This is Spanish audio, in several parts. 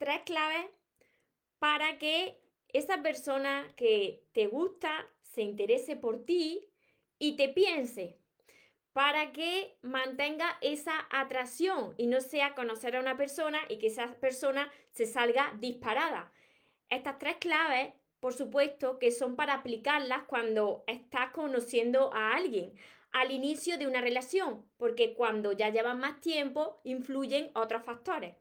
tres claves para que esa persona que te gusta se interese por ti y te piense para que mantenga esa atracción y no sea conocer a una persona y que esa persona se salga disparada. Estas tres claves, por supuesto, que son para aplicarlas cuando estás conociendo a alguien al inicio de una relación, porque cuando ya llevan más tiempo influyen otros factores.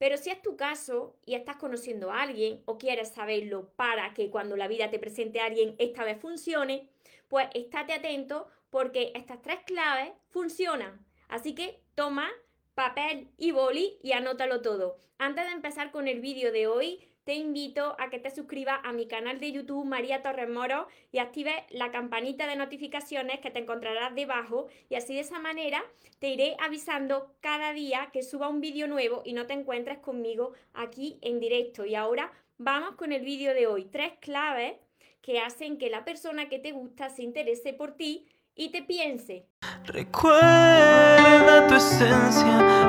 Pero si es tu caso y estás conociendo a alguien o quieres saberlo para que cuando la vida te presente a alguien esta vez funcione, pues estate atento porque estas tres claves funcionan. Así que toma papel y boli y anótalo todo. Antes de empezar con el vídeo de hoy, te invito a que te suscribas a mi canal de YouTube María Torres Moro y actives la campanita de notificaciones que te encontrarás debajo y así de esa manera te iré avisando cada día que suba un vídeo nuevo y no te encuentres conmigo aquí en directo. Y ahora vamos con el vídeo de hoy. Tres claves que hacen que la persona que te gusta se interese por ti y te piense. Recuerda tu esencia,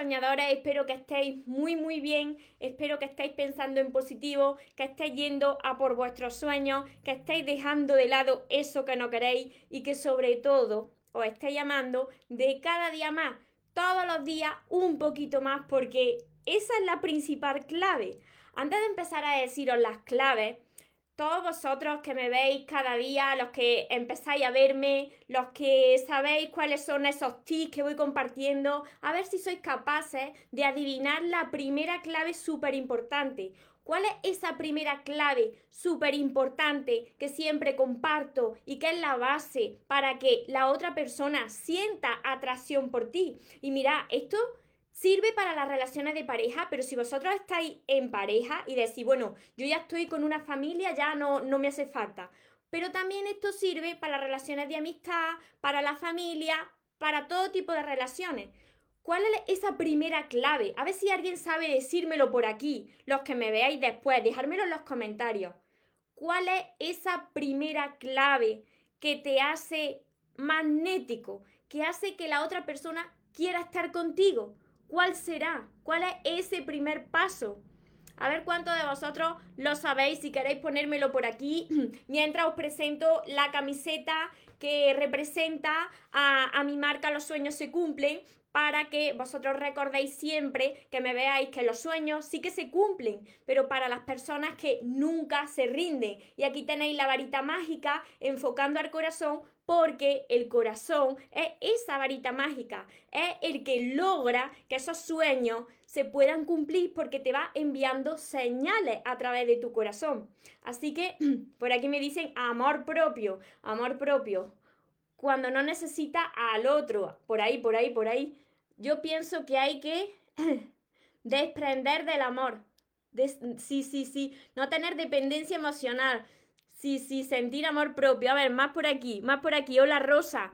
Soñadores, espero que estéis muy muy bien, espero que estéis pensando en positivo, que estéis yendo a por vuestros sueños, que estéis dejando de lado eso que no queréis y que sobre todo os estéis llamando de cada día más, todos los días un poquito más porque esa es la principal clave. Antes de empezar a deciros las claves, todos vosotros que me veis cada día, los que empezáis a verme, los que sabéis cuáles son esos tips que voy compartiendo, a ver si sois capaces de adivinar la primera clave súper importante. ¿Cuál es esa primera clave súper importante que siempre comparto y que es la base para que la otra persona sienta atracción por ti? Y mira, esto Sirve para las relaciones de pareja, pero si vosotros estáis en pareja y decís, bueno, yo ya estoy con una familia, ya no, no me hace falta. Pero también esto sirve para las relaciones de amistad, para la familia, para todo tipo de relaciones. ¿Cuál es esa primera clave? A ver si alguien sabe decírmelo por aquí, los que me veáis después, dejármelo en los comentarios. ¿Cuál es esa primera clave que te hace magnético, que hace que la otra persona quiera estar contigo? ¿Cuál será? ¿Cuál es ese primer paso? A ver cuántos de vosotros lo sabéis, si queréis ponérmelo por aquí, mientras os presento la camiseta que representa a, a, mi marca Los sueños se cumplen, para que vosotros recordéis siempre que me veáis que los sueños sí que se cumplen, pero para las personas que nunca se rinden. Y aquí tenéis la varita mágica enfocando al corazón porque el corazón es esa varita mágica, es el que logra que esos sueños se puedan cumplir porque te va enviando señales a través de tu corazón. Así que por aquí me dicen amor propio, amor propio. Cuando no necesita al otro, por ahí, por ahí, por ahí. Yo pienso que hay que desprender del amor. sí, sí, sí. No tener dependencia emocional. Sí, sí, sentir amor propio. A ver, más por aquí, más por aquí. Hola, Rosa.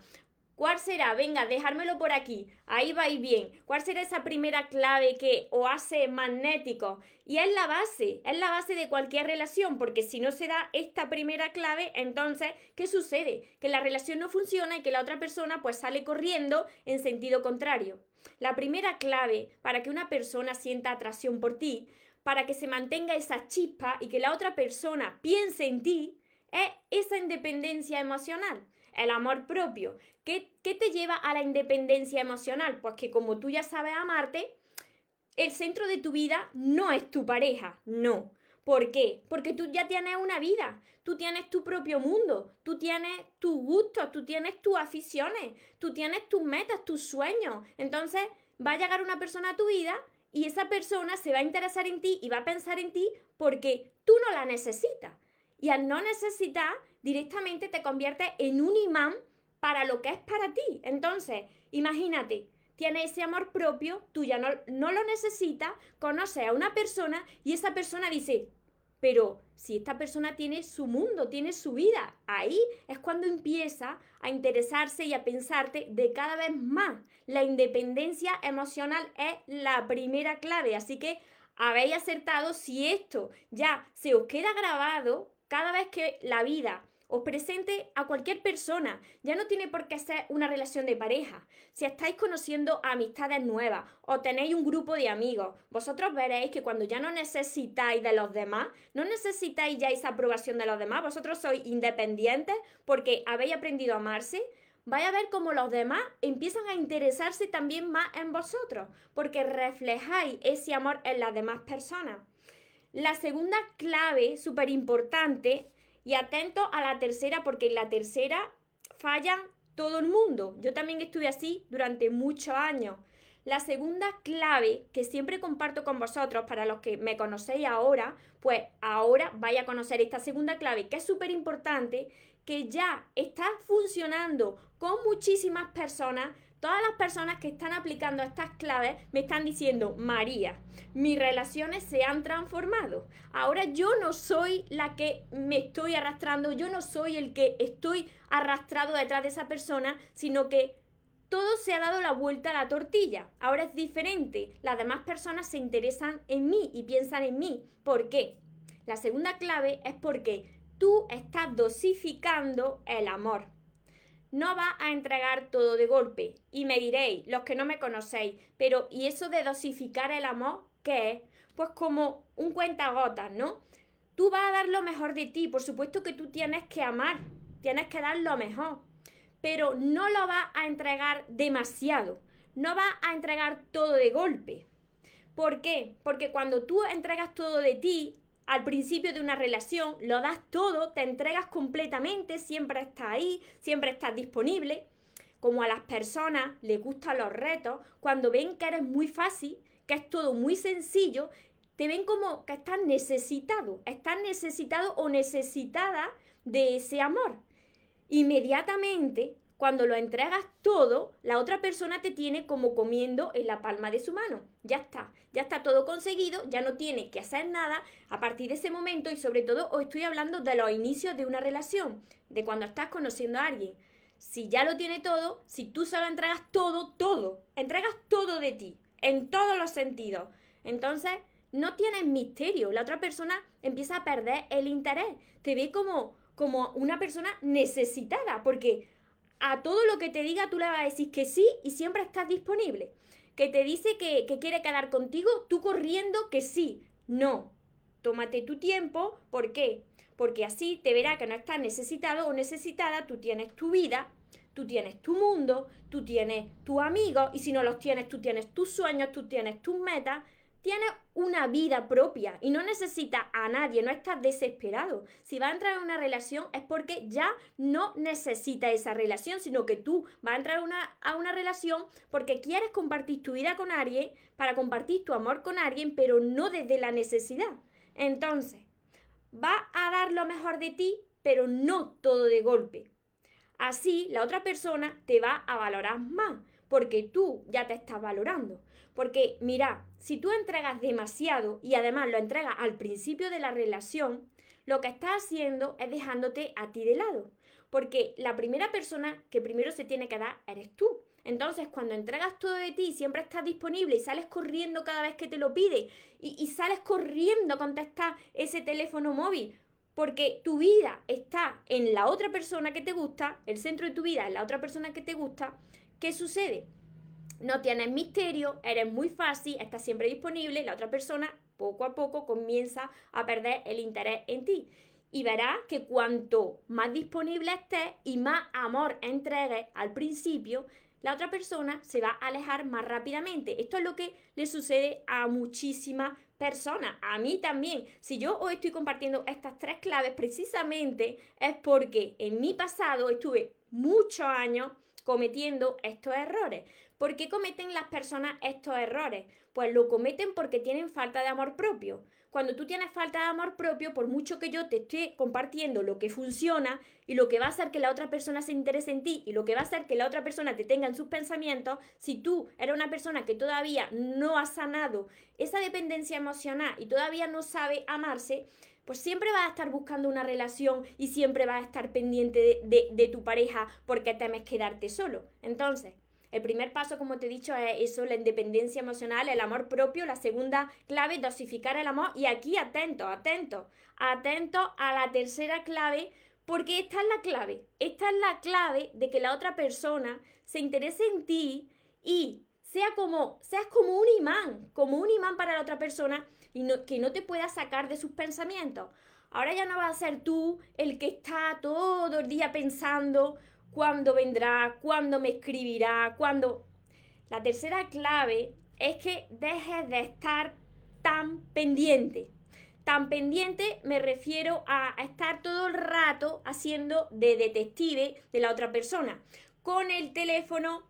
¿Cuál será? Venga, dejármelo por aquí. Ahí vais bien. ¿Cuál será esa primera clave que os hace magnético? Y es la base, es la base de cualquier relación, porque si no se da esta primera clave, entonces, ¿qué sucede? Que la relación no funciona y que la otra persona pues sale corriendo en sentido contrario. La primera clave para que una persona sienta atracción por ti para que se mantenga esa chispa y que la otra persona piense en ti, es esa independencia emocional, el amor propio. ¿Qué, ¿Qué, te lleva a la independencia emocional? Pues que como tú ya sabes amarte, el centro de tu vida no es tu pareja, no. ¿Por qué? Porque tú ya tienes una vida, tú tienes tu propio mundo, tú tienes tus gustos, tú tienes tus aficiones, tú tienes tus metas, tus sueños. Entonces va a llegar una persona a tu vida y esa persona se va a interesar en ti y va a pensar en ti porque tú no la necesitas. Y al no necesitar, directamente te conviertes en un imán para lo que es para ti. Entonces, imagínate, tienes ese amor propio, tú ya no, no lo necesitas, conoces a una persona y esa persona dice, pero si esta persona tiene su mundo, tiene su vida, ahí es cuando empieza a interesarse y a pensarte de cada vez más. La independencia emocional es la primera clave, así que habéis acertado si esto ya se os queda grabado cada vez que la vida os presente a cualquier persona. Ya no tiene por qué ser una relación de pareja. Si estáis conociendo amistades nuevas o tenéis un grupo de amigos, vosotros veréis que cuando ya no necesitáis de los demás, no necesitáis ya esa aprobación de los demás, vosotros sois independientes porque habéis aprendido a amarse, vais a ver cómo los demás empiezan a interesarse también más en vosotros, porque reflejáis ese amor en las demás personas. La segunda clave, súper importante, y atento a la tercera, porque en la tercera falla todo el mundo. Yo también estuve así durante muchos años. La segunda clave que siempre comparto con vosotros, para los que me conocéis ahora, pues ahora vaya a conocer esta segunda clave, que es súper importante, que ya está funcionando con muchísimas personas Todas las personas que están aplicando estas claves me están diciendo, María, mis relaciones se han transformado. Ahora yo no soy la que me estoy arrastrando, yo no soy el que estoy arrastrado detrás de esa persona, sino que todo se ha dado la vuelta a la tortilla. Ahora es diferente. Las demás personas se interesan en mí y piensan en mí. ¿Por qué? La segunda clave es porque tú estás dosificando el amor no va a entregar todo de golpe. Y me diréis, los que no me conocéis, pero ¿y eso de dosificar el amor qué es? Pues como un cuentagotas, ¿no? Tú vas a dar lo mejor de ti, por supuesto que tú tienes que amar, tienes que dar lo mejor, pero no lo vas a entregar demasiado, no vas a entregar todo de golpe. ¿Por qué? Porque cuando tú entregas todo de ti, al principio de una relación, lo das todo, te entregas completamente, siempre estás ahí, siempre estás disponible. Como a las personas les gustan los retos, cuando ven que eres muy fácil, que es todo muy sencillo, te ven como que estás necesitado, estás necesitado o necesitada de ese amor. Inmediatamente cuando lo entregas todo, la otra persona te tiene como comiendo en la palma de su mano. Ya está, ya está todo conseguido, ya no tiene que hacer nada a partir de ese momento y sobre todo os estoy hablando de los inicios de una relación, de cuando estás conociendo a alguien. Si ya lo tiene todo, si tú solo entregas todo, todo, entregas todo de ti, en todos los sentidos, entonces no tienes misterio. La otra persona empieza a perder el interés, te ve como, como una persona necesitada, porque a todo lo que te diga tú le vas a decir que sí y siempre estás disponible. Que te dice que, que quiere quedar contigo, tú corriendo que sí. No, tómate tu tiempo. ¿Por qué? Porque así te verá que no estás necesitado o necesitada, tú tienes tu vida, tú tienes tu mundo, tú tienes tus amigos y si no los tienes, tú tienes tus sueños, tú tienes tus metas tiene una vida propia y no necesita a nadie, no estás desesperado. Si va a entrar en una relación es porque ya no necesita esa relación, sino que tú vas a entrar a una relación porque quieres compartir tu vida con alguien, para compartir tu amor con alguien, pero no desde la necesidad. Entonces, va a dar lo mejor de ti, pero no todo de golpe. Así, la otra persona te va a valorar más, porque tú ya te estás valorando. Porque mira, si tú entregas demasiado y además lo entregas al principio de la relación, lo que estás haciendo es dejándote a ti de lado. Porque la primera persona que primero se tiene que dar eres tú. Entonces, cuando entregas todo de ti, siempre estás disponible y sales corriendo cada vez que te lo pide y, sales corriendo a contestar ese teléfono móvil, porque tu vida está en la otra persona que te gusta, el centro de tu vida es la otra persona que te gusta, ¿qué sucede? no tienes misterio, eres muy fácil, estás siempre disponible, la otra persona poco a poco comienza a perder el interés en ti. Y verás que cuanto más disponible estés y más amor entregues al principio, la otra persona se va a alejar más rápidamente. Esto es lo que le sucede a muchísimas personas, a mí también. Si yo hoy estoy compartiendo estas tres claves, precisamente es porque en mi pasado estuve muchos años cometiendo estos errores. ¿Por qué cometen las personas estos errores? Pues lo cometen porque tienen falta de amor propio. Cuando tú tienes falta de amor propio, por mucho que yo te esté compartiendo lo que funciona y lo que va a hacer que la otra persona se interese en ti y lo que va a hacer que la otra persona te tenga en sus pensamientos, si tú eres una persona que todavía no ha sanado esa dependencia emocional y todavía no sabe amarse, pues siempre vas a estar buscando una relación y siempre vas a estar pendiente de, tu pareja porque temes quedarte solo. Entonces, el primer paso, como te he dicho, es eso, la independencia emocional, el amor propio. La segunda clave, dosificar el amor. Y aquí atento, atento, atento a la tercera clave, porque esta es la clave. Esta es la clave de que la otra persona se interese en ti y sea como, seas como un imán, como un imán para la otra persona y que no te pueda sacar de sus pensamientos. Ahora ya no vas a ser tú el que está todo el día pensando cuándo vendrá, cuándo me escribirá, cuándo... La tercera clave es que dejes de estar tan pendiente. Tan pendiente me refiero a, a estar todo el rato haciendo de detective de la otra persona, con el teléfono,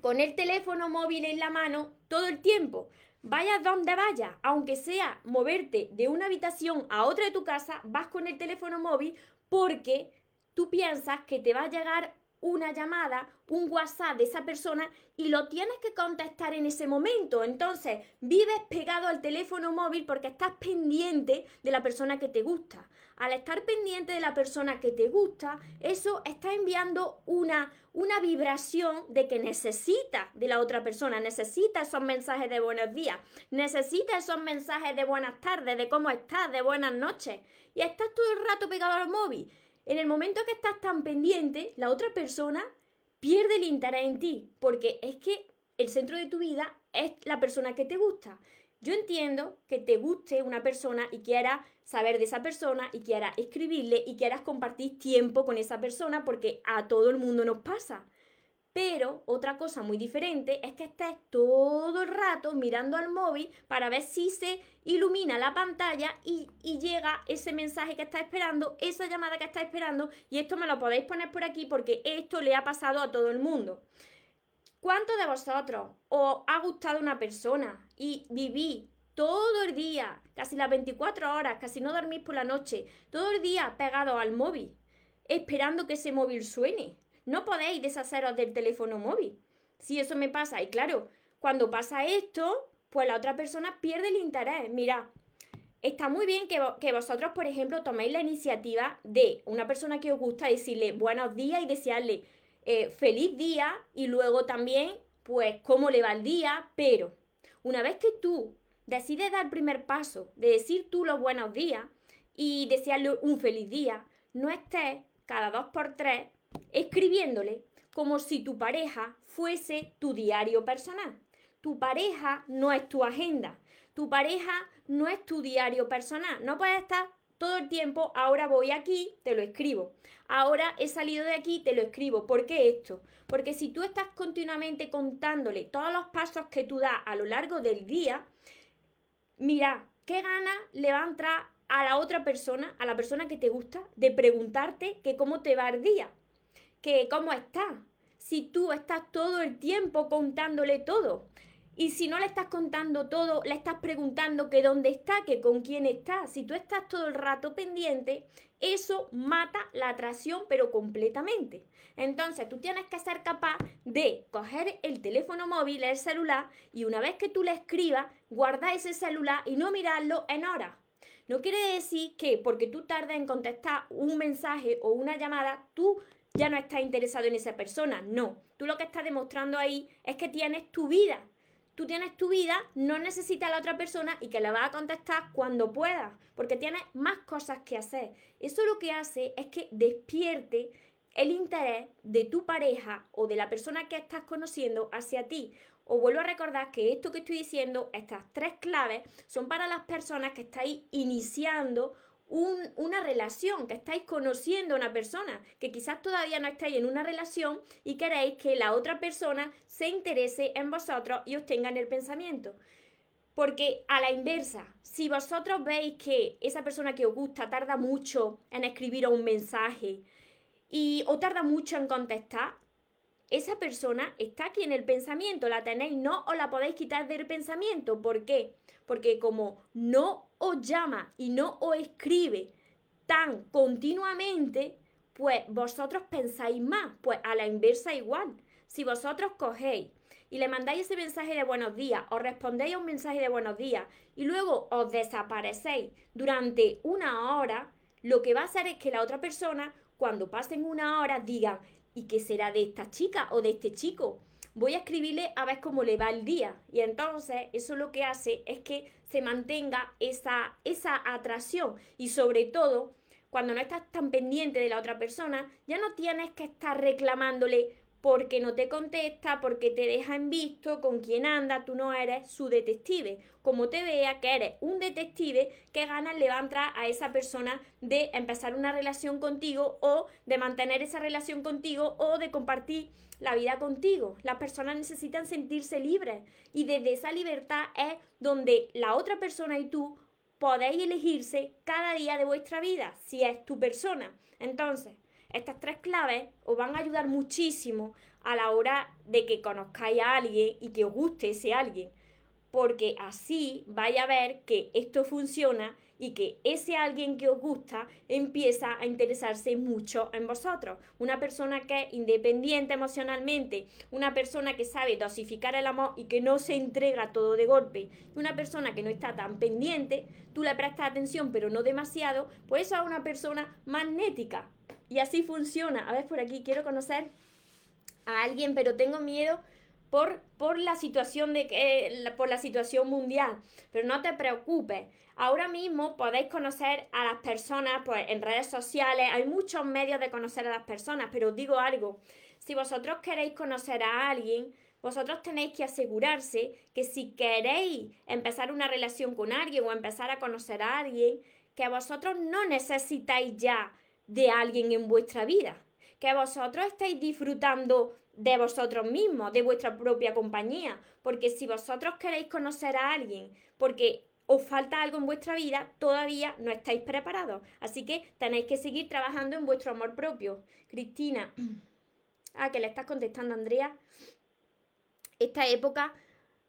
con el teléfono móvil en la mano todo el tiempo. Vayas donde vayas, aunque sea moverte de una habitación a otra de tu casa, vas con el teléfono móvil porque tú piensas que te va a llegar una llamada, un WhatsApp de esa persona y lo tienes que contestar en ese momento. Entonces, vives pegado al teléfono móvil porque estás pendiente de la persona que te gusta. Al estar pendiente de la persona que te gusta, eso está enviando una, una vibración de que necesita de la otra persona, necesita esos mensajes de buenos días, necesita esos mensajes de buenas tardes, de cómo estás, de buenas noches. Y estás todo el rato pegado al móvil. En el momento que estás tan pendiente, la otra persona pierde el interés en ti, porque es que el centro de tu vida es la persona que te gusta. Yo entiendo que te guste una persona y quieras saber de esa persona y quieras escribirle y quieras compartir tiempo con esa persona porque a todo el mundo nos pasa. Pero otra cosa muy diferente es que estés todo el rato mirando al móvil para ver si se ilumina la pantalla y, llega ese mensaje que está esperando, esa llamada que está esperando. Y esto me lo podéis poner por aquí porque esto le ha pasado a todo el mundo. ¿Cuántos de vosotros os ha gustado una persona y viví todo el día, casi las 24 horas, casi no dormís por la noche, todo el día pegado al móvil, esperando que ese móvil suene? No podéis deshaceros del teléfono móvil. Si eso me pasa, y claro, cuando pasa esto, pues la otra persona pierde el interés. Mira, está muy bien que, vosotros, por ejemplo, toméis la iniciativa de una persona que os gusta decirle buenos días y desearle eh, feliz día y luego también, pues, cómo le va el día, pero una vez que tú decides dar el primer paso de decir tú los buenos días y desearle un feliz día, no estés cada dos por tres escribiéndole como si tu pareja fuese tu diario personal. Tu pareja no es tu agenda. Tu pareja no es tu diario personal. No puedes estar todo el tiempo, ahora voy aquí, te lo escribo. Ahora he salido de aquí, te lo escribo. ¿Por qué esto? Porque si tú estás continuamente contándole todos los pasos que tú das a lo largo del día, mira, ¿qué gana le va a entrar a la otra persona, a la persona que te gusta, de preguntarte que cómo te va el día? que cómo está. Si tú estás todo el tiempo contándole todo. Y si no le estás contando todo, le estás preguntando que dónde está, que con quién está. Si tú estás todo el rato pendiente, eso mata la atracción, pero completamente. Entonces tú tienes que ser capaz de coger el teléfono móvil, el celular, y una vez que tú le escribas, guarda ese celular y no mirarlo en horas. No quiere decir que porque tú tardes en contestar un mensaje o una llamada, tú ya no estás interesado en esa persona. No, tú lo que estás demostrando ahí es que tienes tu vida. Tú tienes tu vida, no necesitas a la otra persona y que la vas a contestar cuando puedas, porque tienes más cosas que hacer. Eso lo que hace es que despierte el interés de tu pareja o de la persona que estás conociendo hacia ti. Os vuelvo a recordar que esto que estoy diciendo, estas tres claves, son para las personas que estáis iniciando una relación, que estáis conociendo a una persona, que quizás todavía no estáis en una relación y queréis que la otra persona se interese en vosotros y os tenga en el pensamiento. Porque a la inversa, si vosotros veis que esa persona que os gusta tarda mucho en escribir un mensaje y o tarda mucho en contestar, esa persona está aquí en el pensamiento, la tenéis, no os la podéis quitar del pensamiento. ¿Por qué? Porque como no os llama y no os escribe tan continuamente, pues vosotros pensáis más, pues a la inversa igual. Si vosotros cogéis y le mandáis ese mensaje de buenos días, os respondéis a un mensaje de buenos días y luego os desaparecéis durante una hora, lo que va a hacer es que la otra persona, cuando pasen una hora, diga, ¿y qué será de esta chica o de este chico? Voy a escribirle a ver cómo le va el día. Y entonces eso lo que hace es que se mantenga esa, esa atracción y sobre todo cuando no estás tan pendiente de la otra persona, ya no tienes que estar reclamándole porque no te contesta, porque te deja en visto con quién anda, tú no eres su detective. Como te vea que eres un detective, ¿qué ganas le va a entrar a esa persona de empezar una relación contigo o de mantener esa relación contigo o de compartir la vida contigo? Las personas necesitan sentirse libres y desde esa libertad es donde la otra persona y tú podéis elegirse cada día de vuestra vida, si es tu persona. Entonces, estas tres claves os van a ayudar muchísimo a la hora de que conozcáis a alguien y que os guste ese alguien. Porque así vais a ver que esto funciona y que ese alguien que os gusta empieza a interesarse mucho en vosotros. Una persona que es independiente emocionalmente, una persona que sabe dosificar el amor y que no se entrega todo de golpe, una persona que no está tan pendiente, tú le prestas atención pero no demasiado, pues eso es una persona magnética, y así funciona. A ver, por aquí quiero conocer a alguien, pero tengo miedo por, la situación de que, por la situación mundial. Pero no te preocupes. Ahora mismo podéis conocer a las personas pues, en redes sociales. Hay muchos medios de conocer a las personas, pero os digo algo. Si vosotros queréis conocer a alguien, vosotros tenéis que asegurarse que si queréis empezar una relación con alguien o empezar a conocer a alguien, que vosotros no necesitáis ya de alguien en vuestra vida, que vosotros estáis disfrutando de vosotros mismos, de vuestra propia compañía, porque si vosotros queréis conocer a alguien, porque os falta algo en vuestra vida, todavía no estáis preparados. Así que tenéis que seguir trabajando en vuestro amor propio. Cristina, ah, que le estás contestando, Andrea. Esta época,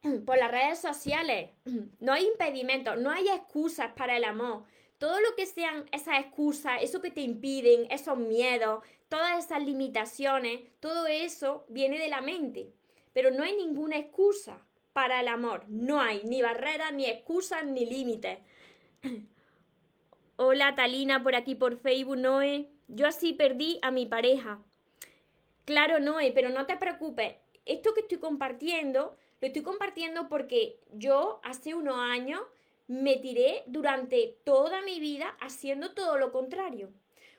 por las redes sociales, no hay impedimentos, no hay excusas para el amor todo lo que sean esas excusas, eso que te impiden, esos miedos, todas esas limitaciones, todo eso viene de la mente. Pero no hay ninguna excusa para el amor. No hay ni barreras, ni excusas, ni límites. Hola Talina por aquí por Facebook, Noé. Yo así perdí a mi pareja. Claro, Noé, pero no te preocupes. Esto que estoy compartiendo, lo estoy compartiendo porque yo hace unos años me tiré durante toda mi vida haciendo todo lo contrario.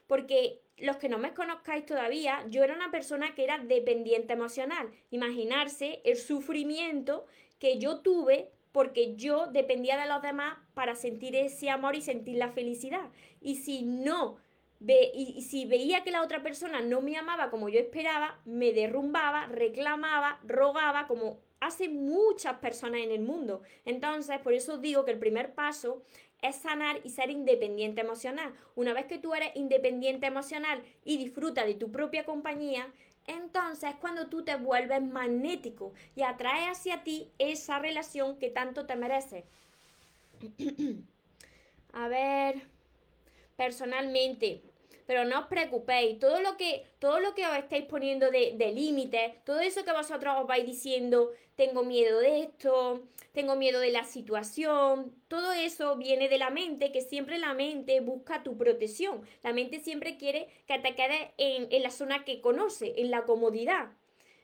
Porque los que no me conozcáis todavía, yo era una persona que era dependiente emocional. Imaginarse el sufrimiento que yo tuve porque yo dependía de los demás para sentir ese amor y sentir la felicidad. Y si no, ve, y si veía que la otra persona no me amaba como yo esperaba, me derrumbaba, reclamaba, rogaba, como hace muchas personas en el mundo. Entonces, por eso digo que el primer paso es sanar y ser independiente emocional. Una vez que tú eres independiente emocional y disfrutas de tu propia compañía, entonces es cuando tú te vuelves magnético y atraes hacia ti esa relación que tanto te merece. A ver, personalmente, pero no os preocupéis, todo lo que, todo lo que os estáis poniendo de, de límites, todo eso que vosotros os vais diciendo, tengo miedo de esto, tengo miedo de la situación, todo eso viene de la mente, que siempre la mente busca tu protección, la mente siempre quiere que te quedes en, en la zona que conoce, en la comodidad.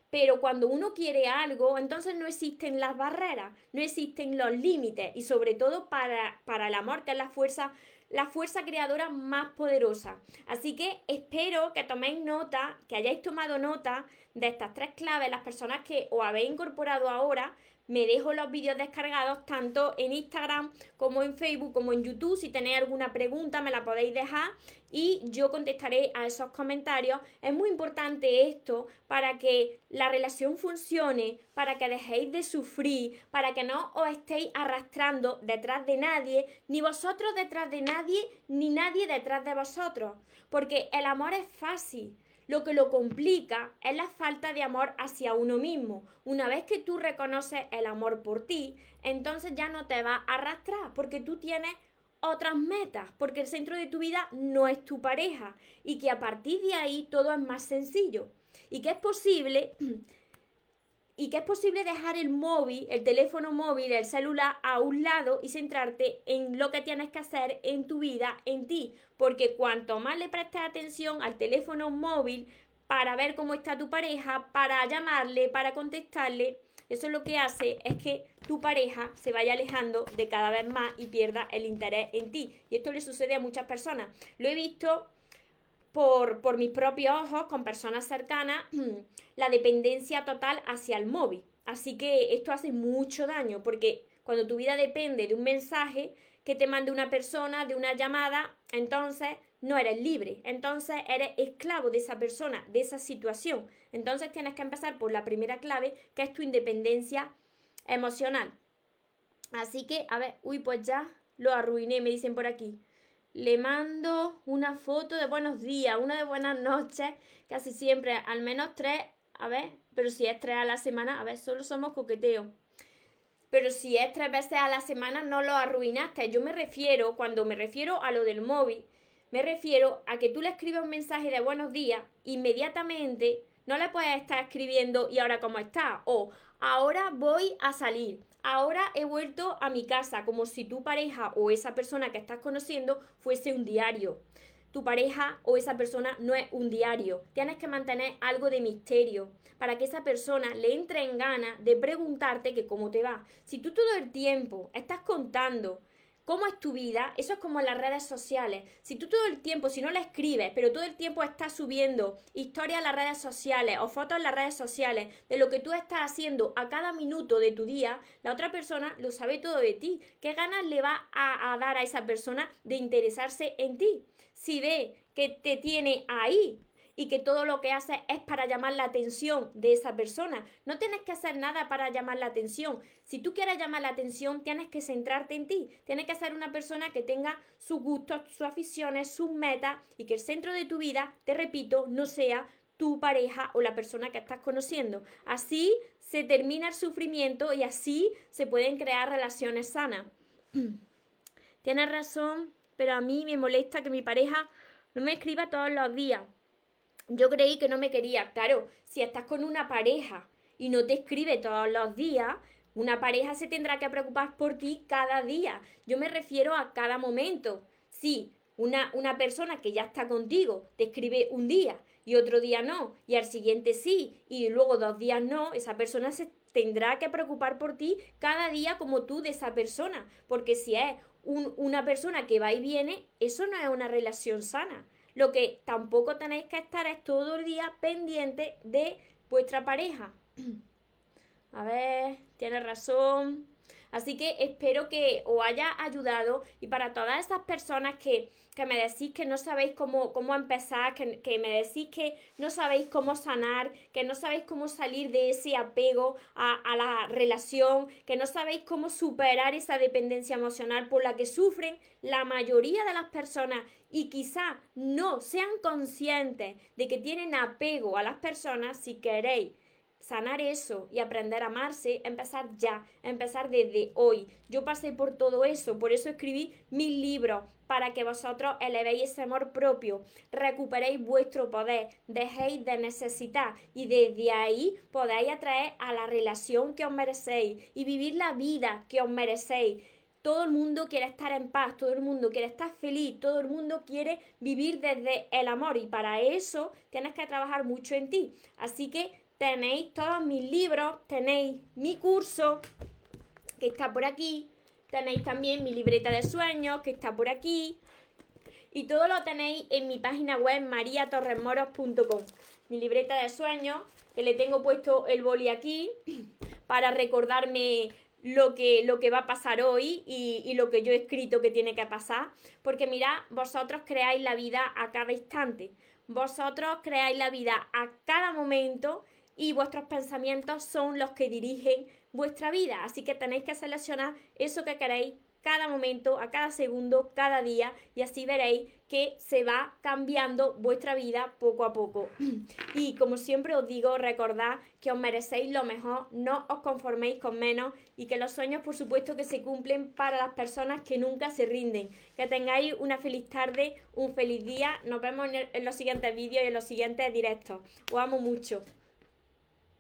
Pero cuando uno quiere algo, entonces no existen las barreras, no existen los límites y sobre todo para, para el amor, que es la fuerza la fuerza creadora más poderosa. Así que espero que toméis nota, que hayáis tomado nota de estas tres claves, las personas que os habéis incorporado ahora, me dejo los vídeos descargados tanto en Instagram como en Facebook como en YouTube. Si tenéis alguna pregunta me la podéis dejar y yo contestaré a esos comentarios. Es muy importante esto para que la relación funcione, para que dejéis de sufrir, para que no os estéis arrastrando detrás de nadie, ni vosotros detrás de nadie, ni nadie detrás de vosotros. Porque el amor es fácil. Lo que lo complica es la falta de amor hacia uno mismo. Una vez que tú reconoces el amor por ti, entonces ya no te va a arrastrar porque tú tienes otras metas, porque el centro de tu vida no es tu pareja y que a partir de ahí todo es más sencillo y que es posible y que es posible dejar el móvil, el teléfono móvil, el celular a un lado y centrarte en lo que tienes que hacer en tu vida, en ti. Porque cuanto más le prestes atención al teléfono móvil para ver cómo está tu pareja, para llamarle, para contestarle, eso lo que hace es que tu pareja se vaya alejando de cada vez más y pierda el interés en ti. Y esto le sucede a muchas personas. Lo he visto por, por mis propios ojos, con personas cercanas, la dependencia total hacia el móvil. Así que esto hace mucho daño porque cuando tu vida depende de un mensaje que te mande una persona, de una llamada, entonces no eres libre, entonces eres esclavo de esa persona, de esa situación. Entonces tienes que empezar por la primera clave, que es tu independencia emocional. Así que, a ver, uy, pues ya lo arruiné, me dicen por aquí le mando una foto de buenos días, una de buenas noches, casi siempre, al menos tres, a ver, pero si es tres a la semana, a ver, solo somos coqueteo. Pero si es tres veces a la semana, no lo arruinaste. Yo me refiero, cuando me refiero a lo del móvil, me refiero a que tú le escribes un mensaje de buenos días, inmediatamente no le puedes estar escribiendo y ahora cómo está, o ahora voy a salir, ahora he vuelto a mi casa, como si tu pareja o esa persona que estás conociendo fuese un diario. Tu pareja o esa persona no es un diario. Tienes que mantener algo de misterio para que esa persona le entre en gana de preguntarte que cómo te va. Si tú todo el tiempo estás contando cómo es tu vida, eso es como en las redes sociales. Si tú todo el tiempo, si no le escribes, pero todo el tiempo estás subiendo historias en las redes sociales o fotos en las redes sociales de lo que tú estás haciendo a cada minuto de tu día, la otra persona lo sabe todo de ti. ¿Qué ganas le va a, a dar a esa persona de interesarse en ti? Si ve que te tiene ahí, y que todo lo que haces es para llamar la atención de esa persona. No tienes que hacer nada para llamar la atención. Si tú quieres llamar la atención, tienes que centrarte en ti. Tienes que ser una persona que tenga sus gustos, sus aficiones, sus metas y que el centro de tu vida, te repito, no sea tu pareja o la persona que estás conociendo. Así se termina el sufrimiento y así se pueden crear relaciones sanas. Tienes razón, pero a mí me molesta que mi pareja no me escriba todos los días. Yo creí que no me quería. Claro, si estás con una pareja y no te escribe todos los días, una pareja se tendrá que preocupar por ti cada día. Yo me refiero a cada momento. Si una, una persona que ya está contigo te escribe un día y otro día no, y al siguiente sí, y luego dos días no, esa persona se tendrá que preocupar por ti cada día como tú de esa persona. Porque si es una persona que va y viene, eso no es una relación sana. Lo que tampoco tenéis que estar es todo el día pendiente de vuestra pareja. A ver, tiene razón. Así que espero que os haya ayudado y para todas esas personas que, me decís que no sabéis cómo, cómo empezar, que, que, me decís que no sabéis cómo sanar, que no sabéis cómo salir de ese apego a, a la relación, que no sabéis cómo superar esa dependencia emocional por la que sufren la mayoría de las personas y quizá no sean conscientes de que tienen apego a las personas, si queréis sanar eso y aprender a amarse, empezar ya, empezar desde hoy. Yo pasé por todo eso, por eso escribí mil libros, para que vosotros elevéis ese amor propio, recuperéis vuestro poder, dejéis de necesitar y desde ahí podáis atraer a la relación que os merecéis y vivir la vida que os merecéis. Todo el mundo quiere estar en paz, todo el mundo quiere estar feliz, todo el mundo quiere vivir desde el amor y para eso tienes que trabajar mucho en ti. Así que tenéis todos mis libros, tenéis mi curso que está por aquí, tenéis también mi libreta de sueños que está por aquí y todo lo tenéis en mi página web mariatorremoros.com. Mi libreta de sueños, que le tengo puesto el boli aquí para recordarme lo que, lo que va a pasar hoy y, y, lo que yo he escrito que tiene que pasar. Porque mirad, vosotros creáis la vida a cada instante. Vosotros creáis la vida a cada momento y vuestros pensamientos son los que dirigen vuestra vida. Así que tenéis que seleccionar eso que queréis cada momento, a cada segundo, cada día y así veréis que se va cambiando vuestra vida poco a poco. Y como siempre os digo, recordad que os merecéis lo mejor, no os conforméis con menos y que los sueños por supuesto que se cumplen para las personas que nunca se rinden. Que tengáis una feliz tarde, un feliz día. Nos vemos en los siguientes vídeos y en los siguientes directos. Os amo mucho.